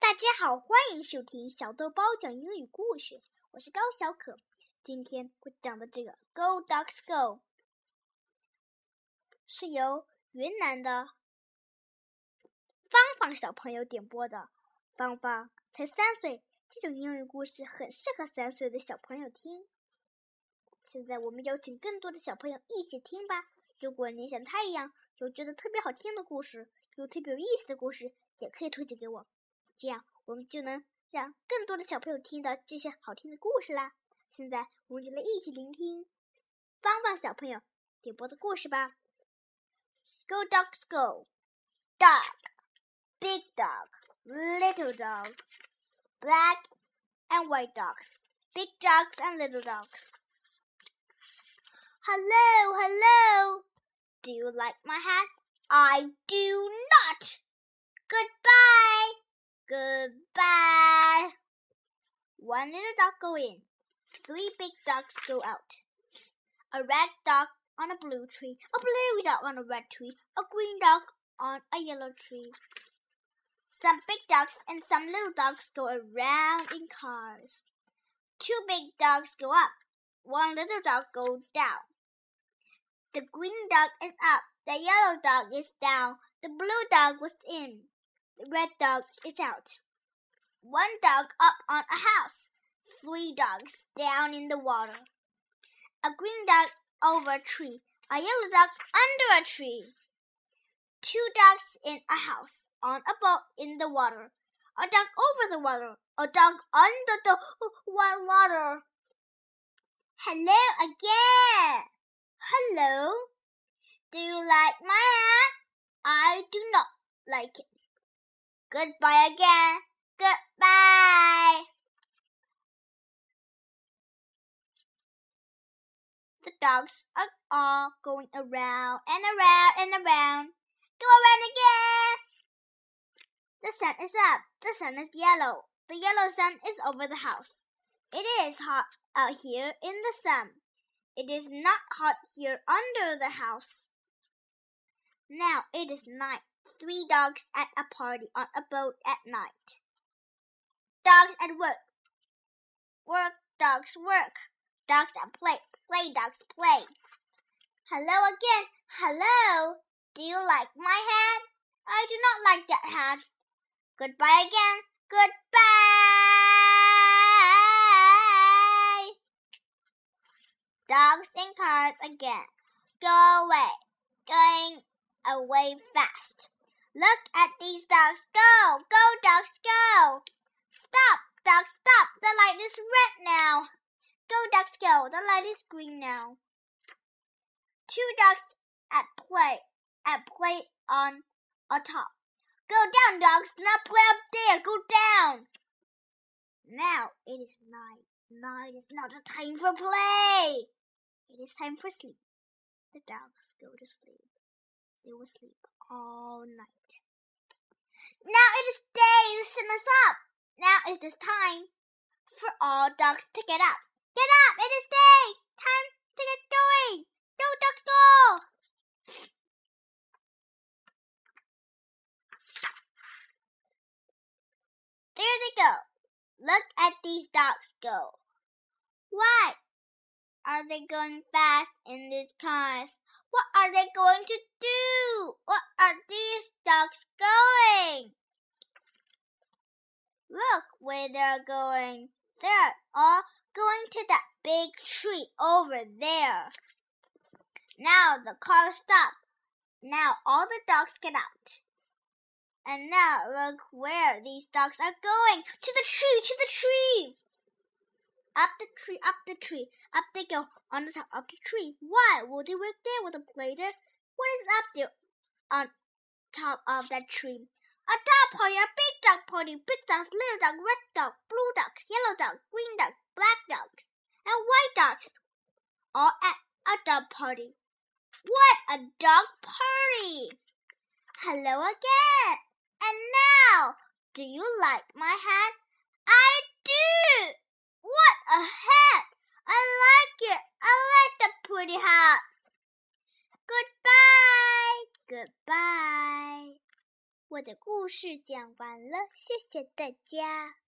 大家好，欢迎收听小豆包讲英语故事，我是高小可。今天我讲的这个《Go Ducks Go》是由云南的芳芳小朋友点播的。芳芳才三岁，这种英语故事很适合三岁的小朋友听。现在我们邀请更多的小朋友一起听吧。如果你像他一样有觉得特别好听的故事，有特别有意思的故事，也可以推荐给我。这样，我们就能让更多的小朋友听到这些好听的故事啦。现在，我们就来一起聆听芳芳小朋友点播的故事吧。Go dogs go, dog, big dog, little dog, black and white dogs, big dogs and little dogs. Hello, hello. Do you like my hat? I do not. Goodbye. Goodbye. One little dog go in. Three big dogs go out. A red dog on a blue tree. A blue dog on a red tree. A green dog on a yellow tree. Some big dogs and some little dogs go around in cars. Two big dogs go up. One little dog goes down. The green dog is up. The yellow dog is down. The blue dog was in. Red dog is out. One dog up on a house. Three dogs down in the water. A green dog over a tree. A yellow dog under a tree. Two dogs in a house. On a boat in the water. A dog over the water. A dog under the water. Hello again. Hello. Do you like my hat? I do not like it. Goodbye again. Goodbye. The dogs are all going around and around and around. Go around again. The sun is up. The sun is yellow. The yellow sun is over the house. It is hot out here in the sun. It is not hot here under the house. Now it is night three dogs at a party on a boat at night. Dogs at work. Work dogs work. Dogs at play. Play dogs play. Hello again. Hello. Do you like my hat? I do not like that hat. Goodbye again. Goodbye. Dogs and cars again. Go away. Going away fast. Look at these dogs go! Go, dogs, go! Stop, dogs, stop! The light is red now. Go, dogs, go! The light is green now. Two dogs at play, at play on a top. Go down, dogs! Do not play up there. Go down. Now it is night. Night is not a time for play. It is time for sleep. The dogs go to sleep. They will sleep all night. Now it is day, the sun is up. Now it is time for all dogs to get up. Get up, it is day. Time to get going. Go, dogs, go. There they go. Look at these dogs go. Why are they going fast in this cars? What are they going to do? What are these dogs going? Look where they're going. They're all going to that big tree over there. Now the car stops. Now all the dogs get out. And now look where these dogs are going. To the tree, to the tree. Up the tree, up the tree, up they go on the top of the tree. Why will they work there with a plater? What is up there on top of that tree? A dog party, a big dog party, big dogs, little dog, red dog, blue dogs, yellow dog, green dog, black dogs, and white dogs, all at a dog party. What a dog party! Hello again! And now, do you like my hat? I a hat! I like it! I like the pretty hat! Goodbye! Goodbye! 我的故事讲完了，谢谢大家。